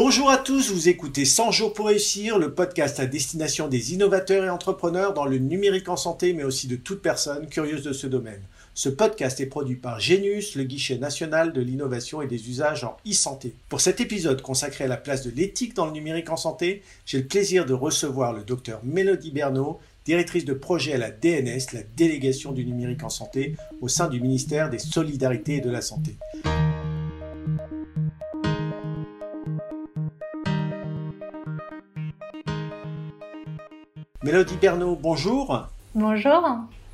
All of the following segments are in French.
Bonjour à tous, vous écoutez 100 jours pour réussir, le podcast à destination des innovateurs et entrepreneurs dans le numérique en santé, mais aussi de toute personne curieuse de ce domaine. Ce podcast est produit par Genius, le guichet national de l'innovation et des usages en e-santé. Pour cet épisode consacré à la place de l'éthique dans le numérique en santé, j'ai le plaisir de recevoir le docteur Mélodie Bernot, directrice de projet à la DNS, la délégation du numérique en santé, au sein du ministère des Solidarités et de la Santé. Mélodie Bernot, bonjour. Bonjour.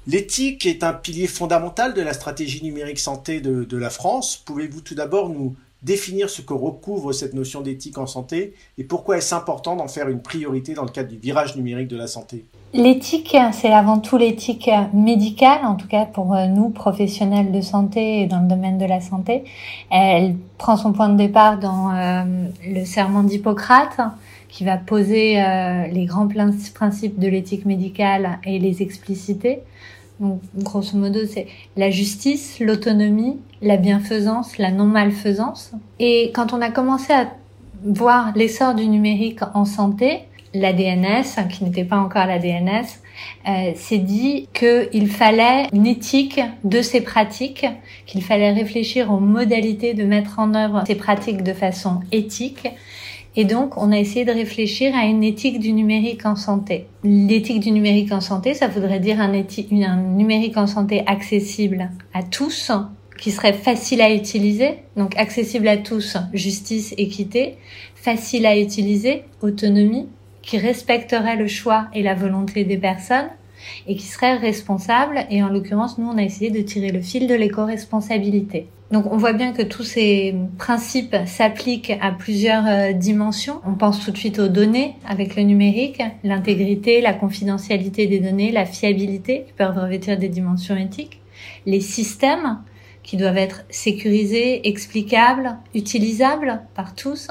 L'éthique est un pilier fondamental de la stratégie numérique santé de, la France. Pouvez-vous tout d'abord nous définir ce que recouvre cette notion d'éthique en santé et pourquoi est-ce important d'en faire une priorité dans le cadre du virage numérique de la santé L'éthique, c'est avant tout l'éthique médicale, en tout cas pour euh, nous, professionnels de santé et dans le domaine de la santé. Elle prend son point de départ dans euh, le serment d'Hippocrate, qui va poser euh, les grands principes de l'éthique médicale et les expliciter. Donc, grosso modo, c'est la justice, l'autonomie, la bienfaisance, la non-malfaisance. Et quand on a commencé à voir l'essor du numérique en santé, la DNS, hein, qui n'était pas encore la DNS, euh, s'est dit qu'il fallait une éthique de ces pratiques, qu'il fallait réfléchir aux modalités de mettre en œuvre ces pratiques de façon éthique et donc, on a essayé de réfléchir à une éthique du numérique en santé. L'éthique du numérique en santé, ça voudrait dire un, numérique en santé accessible à tous, qui serait facile à utiliser, donc accessible à tous, justice, équité, facile à utiliser, autonomie, qui respecterait le choix et la volonté des personnes, et qui serait responsable. Et en l'occurrence, nous, on a essayé de tirer le fil de l'éco-responsabilité. Donc on voit bien que tous ces principes s'appliquent à plusieurs euh, dimensions. On pense tout de suite aux données avec le numérique, l'intégrité, la confidentialité des données, la fiabilité qui peuvent revêtir des dimensions éthiques, les systèmes qui doivent être sécurisés, explicables, utilisables par tous.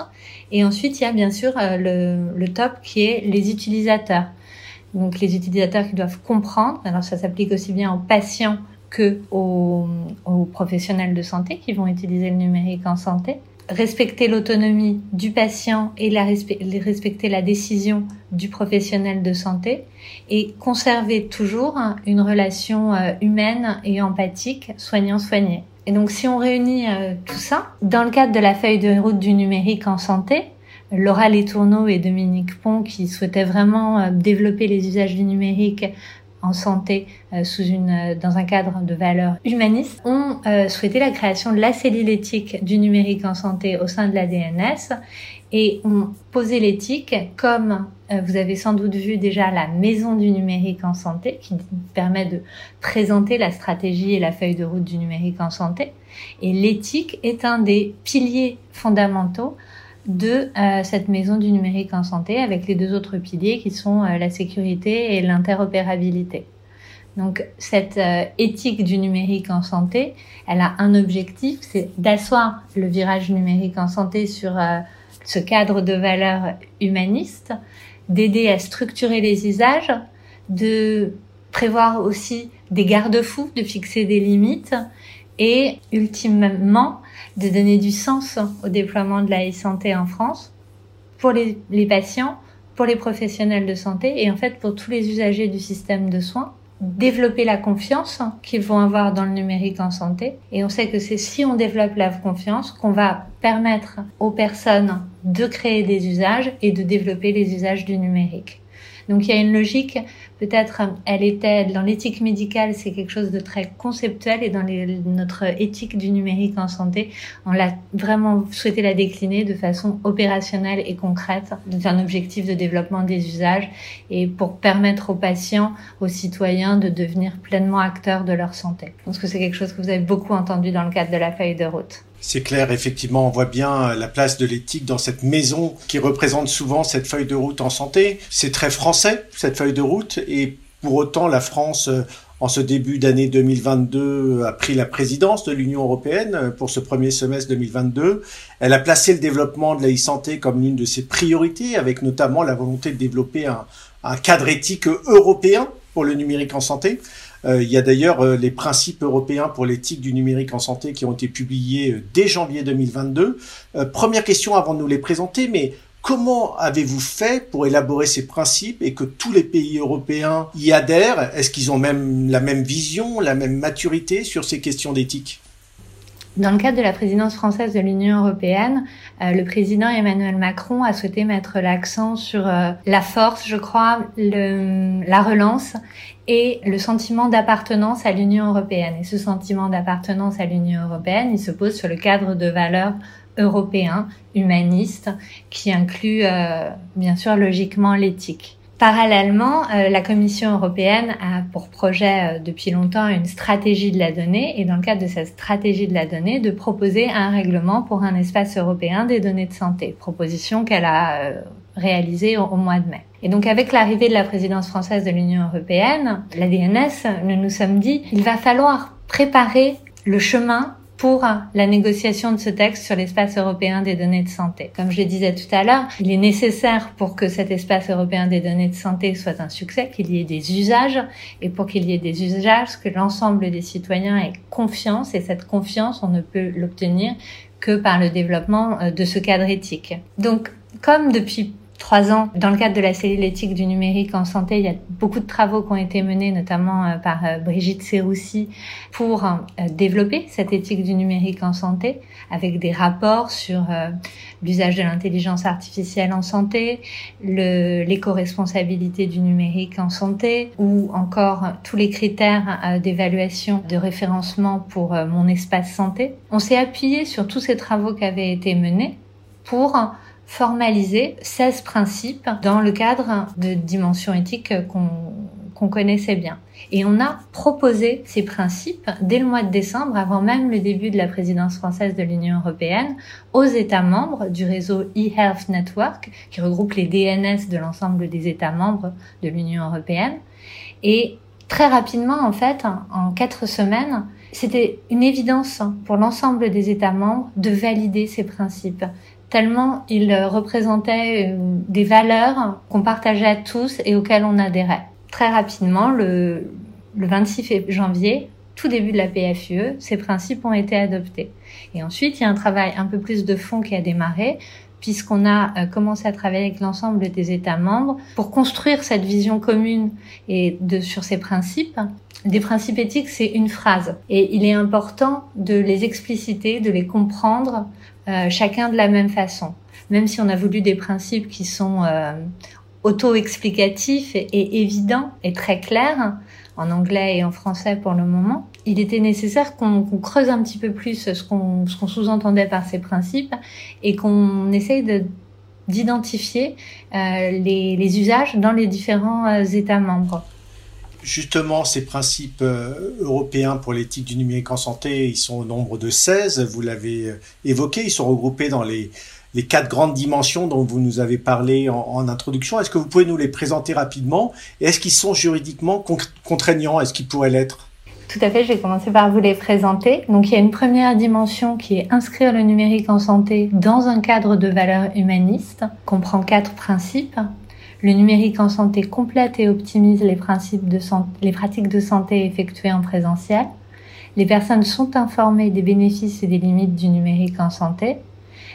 Et ensuite, il y a bien sûr euh, le, le top qui est les utilisateurs. Donc les utilisateurs qui doivent comprendre, alors ça s'applique aussi bien aux patients que aux, professionnels de santé qui vont utiliser le numérique en santé. Respecter l'autonomie du patient et la respecter la décision du professionnel de santé et conserver toujours une relation euh, humaine et empathique soignant-soigné. Et donc si on réunit euh, tout ça, dans le cadre de la feuille de route du numérique en santé, Laura Letourneau et Dominique Pont, qui souhaitaient vraiment euh, développer les usages du numérique en santé euh, sous une, euh, dans un cadre de valeurs humanistes, ont souhaité la création de la cellule éthique du numérique en santé au sein de la DNS et ont posé l'éthique comme vous avez sans doute vu déjà la maison du numérique en santé qui permet de présenter la stratégie et la feuille de route du numérique en santé. Et l'éthique est un des piliers fondamentaux de euh, cette maison du numérique en santé avec les deux autres piliers qui sont euh, la sécurité et l'interopérabilité. Donc cette euh, éthique du numérique en santé, elle a un objectif, c'est d'asseoir le virage numérique en santé sur ce cadre de valeurs humanistes, d'aider à structurer les usages, de prévoir aussi des garde-fous, de fixer des limites et ultimement de donner du sens au déploiement de la e-santé en France pour les, patients, pour les professionnels de santé et en fait pour tous les usagers du système de soins développer la confiance qu'ils vont avoir dans le numérique en santé. Et on sait que c'est si on développe la confiance qu'on va permettre aux personnes de créer des usages et de développer les usages du numérique. Donc il y a une logique, peut-être elle était dans l'éthique médicale, c'est quelque chose de très conceptuel et dans notre éthique du numérique en santé, on l'a vraiment souhaité la décliner de façon opérationnelle et concrète, d'un objectif de développement des usages et pour permettre aux patients, aux citoyens de devenir pleinement acteurs de leur santé. Je pense que c'est quelque chose que vous avez beaucoup entendu dans le cadre de la feuille de route. C'est clair, effectivement, on voit bien la place de l'éthique dans cette maison qui représente souvent cette feuille de route en santé. C'est très français, cette feuille de route, et pour autant, la France, euh, en ce début d'année 2022, a pris la présidence de l'Union européenne pour ce premier semestre 2022. Elle a placé le développement de la e-santé comme l'une de ses priorités, avec notamment la volonté de développer un cadre éthique européen pour le numérique en santé. Euh, il y a d'ailleurs euh, les principes européens pour l'éthique du numérique en santé qui ont été publiés euh, dès janvier 2022. première question avant de nous les présenter, mais Comment avez-vous fait pour élaborer ces principes et que tous les pays européens y adhèrent? Est-ce qu'ils ont même la même vision, la même maturité sur ces questions d'éthique? Dans le cadre de la présidence française de l'Union européenne, le président Emmanuel Macron a souhaité mettre l'accent sur la force, je crois, la relance et le sentiment d'appartenance à l'Union européenne. Et ce sentiment d'appartenance à l'Union européenne, il se pose sur le cadre de valeurs européen, humaniste, qui inclut euh, bien sûr logiquement l'éthique. Parallèlement, euh, la Commission européenne a pour projet euh, depuis longtemps une stratégie de la donnée et dans le cadre de cette stratégie de la donnée, de proposer un règlement pour un espace européen des données de santé, proposition qu'elle a réalisée au, au, mois de mai. Et donc avec l'arrivée de la présidence française de l'Union européenne, la DNS, nous nous sommes dit, il va falloir préparer le chemin pour la négociation de ce texte sur l'espace européen des données de santé. Comme je le disais tout à l'heure, il est nécessaire pour que cet espace européen des données de santé soit un succès, qu'il y ait des usages, et pour qu'il y ait des usages, que l'ensemble des citoyens aient confiance, et cette confiance, on ne peut l'obtenir que par le développement euh, de ce cadre éthique. Donc, comme depuis trois ans. Dans le cadre de la cellule éthique du numérique en santé, il y a beaucoup de travaux qui ont été menés, notamment euh, par euh, Brigitte Serroussi, pour euh, développer cette éthique du numérique en santé, avec des rapports sur l'usage de l'intelligence artificielle en santé, l'éco-responsabilité du numérique en santé, ou encore tous les critères d'évaluation de référencement pour mon espace santé. On s'est appuyé sur tous ces travaux qui avaient été menés pour formaliser 16 principes dans le cadre de dimensions éthiques qu'on connaissait bien. Et on a proposé ces principes dès le mois de décembre, avant même le début de la présidence française de l'Union européenne, aux États membres du réseau eHealth Network, qui regroupe les DNS de l'ensemble des États membres de l'Union européenne. Et très rapidement, en fait, en quatre semaines, c'était une évidence pour l'ensemble des États membres de valider ces principes tellement il représentait euh, des valeurs qu'on partageait à tous et auxquelles on adhérait. Très rapidement, le, le 26 janvier, tout début de la PFUE, ces principes ont été adoptés. Et ensuite, il y a un travail un peu plus de fond qui a démarré, puisqu'on a euh, commencé à travailler avec l'ensemble des États membres pour construire cette vision commune et de, sur ces principes. Des principes éthiques, c'est une phrase. Et il est important de les expliciter, de les comprendre, euh, chacun de la même façon. Même si on a voulu des principes qui sont euh, auto-explicatifs et, évidents et très clairs, en anglais et en français pour le moment, il était nécessaire qu'on creuse un petit peu plus ce qu'on sous-entendait par ces principes et qu'on essaye de d'identifier euh, les, les, usages dans les différents euh, États membres justement, ces principes euh, européens pour l'éthique du numérique en santé, ils sont au nombre de 16, vous l'avez euh, évoqué, ils sont regroupés dans les, quatre grandes dimensions dont vous nous avez parlé en, introduction. Est-ce que vous pouvez nous les présenter rapidement? Et est-ce qu'ils sont juridiquement contraignants? Est-ce qu'ils pourraient l'être? Tout à fait, je vais commencer par vous les présenter. Donc il y a une première dimension qui est inscrire le numérique en santé dans un cadre de valeurs humanistes, comprend quatre principes. Le numérique en santé complète et optimise les, principes les pratiques de santé effectuées en présentiel. Les personnes sont informées des bénéfices et des limites du numérique en santé.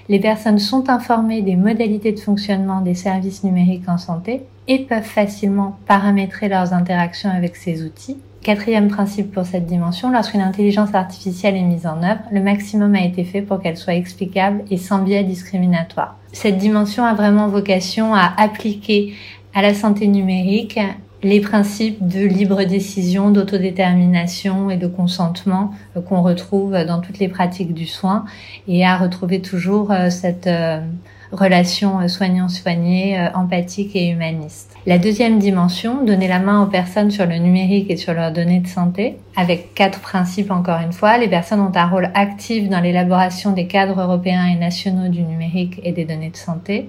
Les personnes sont informées des modalités de fonctionnement des services numériques en santé et peuvent facilement paramétrer leurs interactions avec ces outils. Quatrième principe pour cette dimension, lorsqu'une intelligence artificielle est mise en œuvre, le maximum a été fait pour qu'elle soit explicable et sans biais discriminatoire. Cette dimension a vraiment vocation à appliquer à la santé numérique les principes de libre décision, d'autodétermination et de consentement qu'on retrouve dans toutes les pratiques du soin et à retrouver toujours euh, cette euh, relation soignant-soigné, empathique et humaniste. La deuxième dimension, donner la main aux personnes sur le numérique et sur leurs données de santé, avec quatre principes encore une fois. Les personnes ont un rôle actif dans l'élaboration des cadres européens et nationaux du numérique et des données de santé.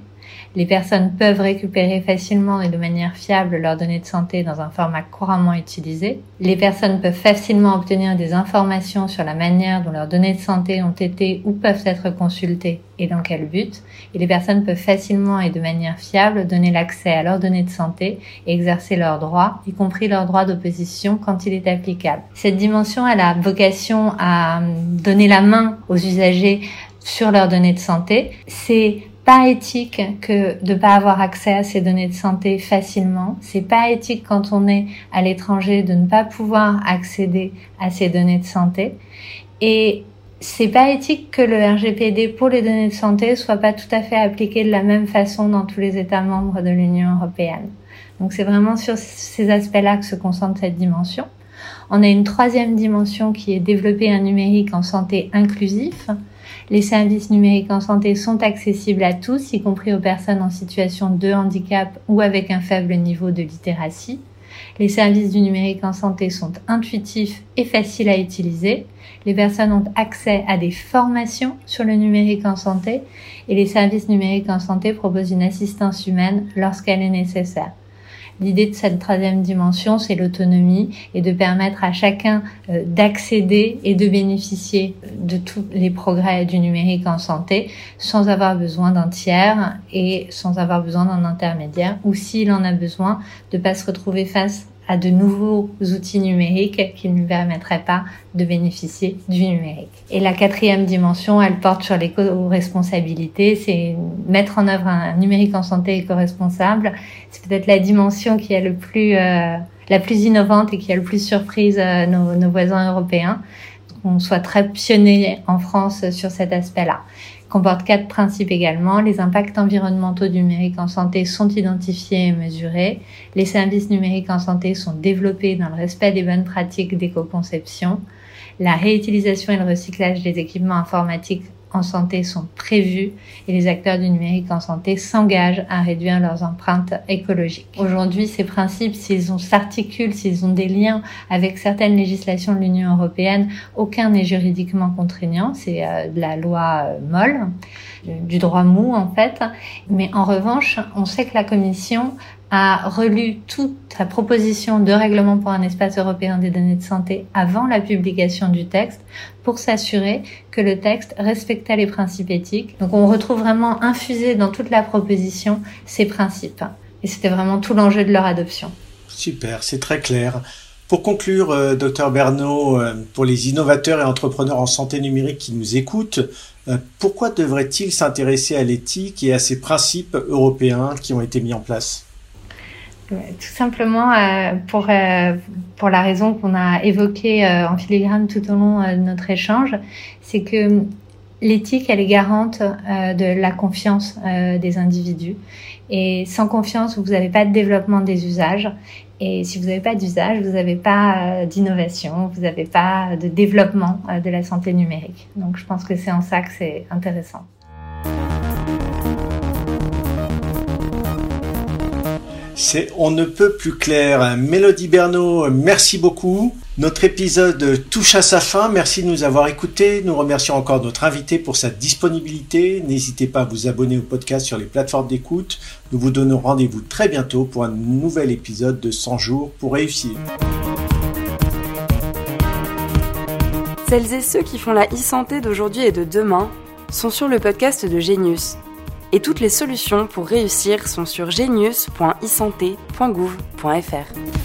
Les personnes peuvent récupérer facilement et de manière fiable leurs données de santé dans un format couramment utilisé. Les personnes peuvent facilement obtenir des informations sur la manière dont leurs données de santé ont été ou peuvent être consultées et dans quel but. Et les personnes peuvent facilement et de manière fiable donner l'accès à leurs données de santé et exercer leurs droits, y compris leurs droits d'opposition quand il est applicable. Cette dimension, elle a vocation à donner la main aux usagers sur leurs données de santé. C'est pas éthique que de pas avoir accès à ces données de santé facilement. C'est pas éthique quand on est à l'étranger de ne pas pouvoir accéder à ces données de santé. Et c'est pas éthique que le RGPD pour les données de santé soit pas tout à fait appliqué de la même façon dans tous les États membres de l'Union européenne. Donc c'est vraiment sur ces aspects-là que se concentre cette dimension. On a une troisième dimension qui est développer un numérique en santé inclusif. Les services numériques en santé sont accessibles à tous, y compris aux personnes en situation de handicap ou avec un faible niveau de littératie. Les services du numérique en santé sont intuitifs et faciles à utiliser. Les personnes ont accès à des formations sur le numérique en santé et les services numériques en santé proposent une assistance humaine lorsqu'elle est nécessaire. L'idée de cette troisième dimension, c'est l'autonomie et de permettre à chacun euh, d'accéder et de bénéficier de tous les progrès du numérique en santé sans avoir besoin d'un tiers et sans avoir besoin d'un intermédiaire ou s'il en a besoin de pas se retrouver face à de nouveaux outils numériques qui ne lui permettraient pas de bénéficier du numérique. Et la quatrième dimension, elle porte sur l'éco-responsabilité, c'est mettre en œuvre un numérique en santé éco-responsable. C'est peut-être la dimension qui est le plus, euh, la plus innovante et qui a le plus surprise euh, nos, nos voisins européens. On soit très pionnier en France sur cet aspect-là comporte quatre principes également. Les impacts environnementaux du numérique en santé sont identifiés et mesurés. Les services numériques en santé sont développés dans le respect des bonnes pratiques d'éco-conception. La réutilisation et le recyclage des équipements informatiques en santé sont prévus et les acteurs du numérique en santé s'engagent à réduire leurs empreintes écologiques. Aujourd'hui, ces principes, s'ils s'articulent, s'ils ont des liens avec certaines législations de l'Union européenne, aucun n'est juridiquement contraignant. C'est euh, de la loi euh, molle, du droit mou en fait. Mais en revanche, on sait que la Commission a relu toute sa proposition de règlement pour un espace européen des données de santé avant la publication du texte pour s'assurer que le texte respectait les principes éthiques. Donc on retrouve vraiment infusé dans toute la proposition ces principes. Et c'était vraiment tout l'enjeu de leur adoption. Super, c'est très clair. Pour conclure, euh, docteur Bernot, euh, pour les innovateurs et entrepreneurs en santé numérique qui nous écoutent, euh, pourquoi devraient-ils s'intéresser à l'éthique et à ces principes européens qui ont été mis en place? Tout simplement euh, pour, euh, pour la raison qu'on a évoquée euh, en filigrane tout au long de notre échange, c'est que l'éthique, elle est garante de la confiance des individus. Et sans confiance, vous n'avez pas de développement des usages. Et si vous n'avez pas d'usage, vous n'avez pas d'innovation, vous n'avez pas de développement de la santé numérique. Donc je pense que c'est en ça que c'est intéressant. C'est on ne peut plus clair. Mélodie Bernot, merci beaucoup. Notre épisode touche à sa fin. Merci de nous avoir écoutés. Nous remercions encore notre invité pour sa disponibilité. N'hésitez pas à vous abonner au podcast sur les plateformes d'écoute. Nous vous donnons rendez-vous très bientôt pour un nouvel épisode de 100 jours pour réussir. Celles et ceux qui font la e-santé d'aujourd'hui et de demain sont sur le podcast de Genius et toutes les solutions pour réussir sont sur genius.isanté.gouv.fr.